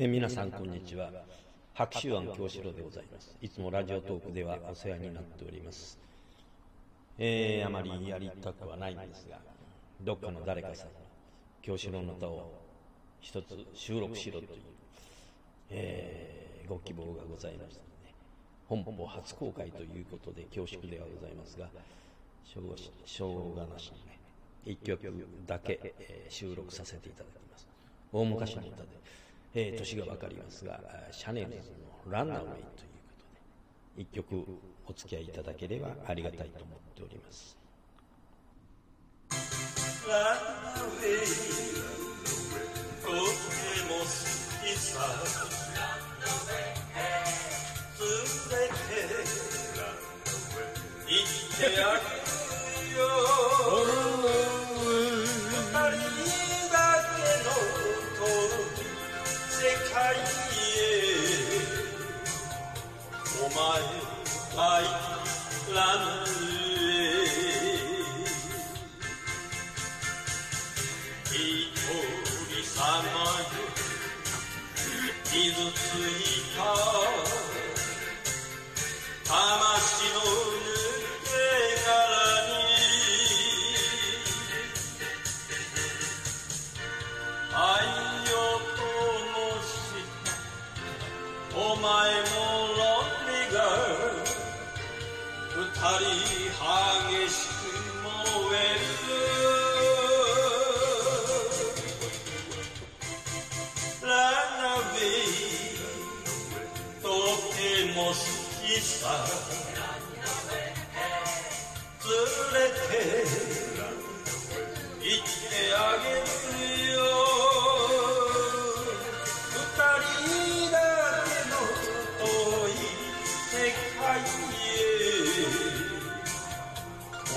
え皆さんこんにちは。白秋庵京城でございます。いつもラジオトークではお世話になっております。えー、あまりやりたくはないんですがどっかの誰かさんの京城の歌を一つ収録しろという、えーご希望がございましたので本邦初公開ということで恐縮ではございますがしょうがししょうがなしにね一曲だけ、えー収録させていただきます。大昔の歌で、えー年が分かりますがシャネルズの「ランナウェイ」ということで一曲お付き合いいただければありがたいと思っております。ランナウェイとても好きさ連れて行ってあげるよ。傷ついた魂の抜け殻に愛を灯しお前の二人激しく燃える。ラナウェイとても好きさ。連れて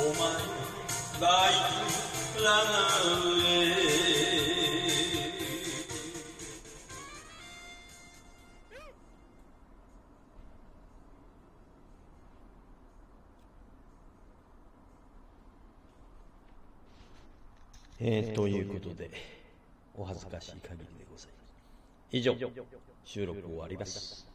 前がいるランナウェイえーということでお恥ずかしい限りでございます。以上収録終わります。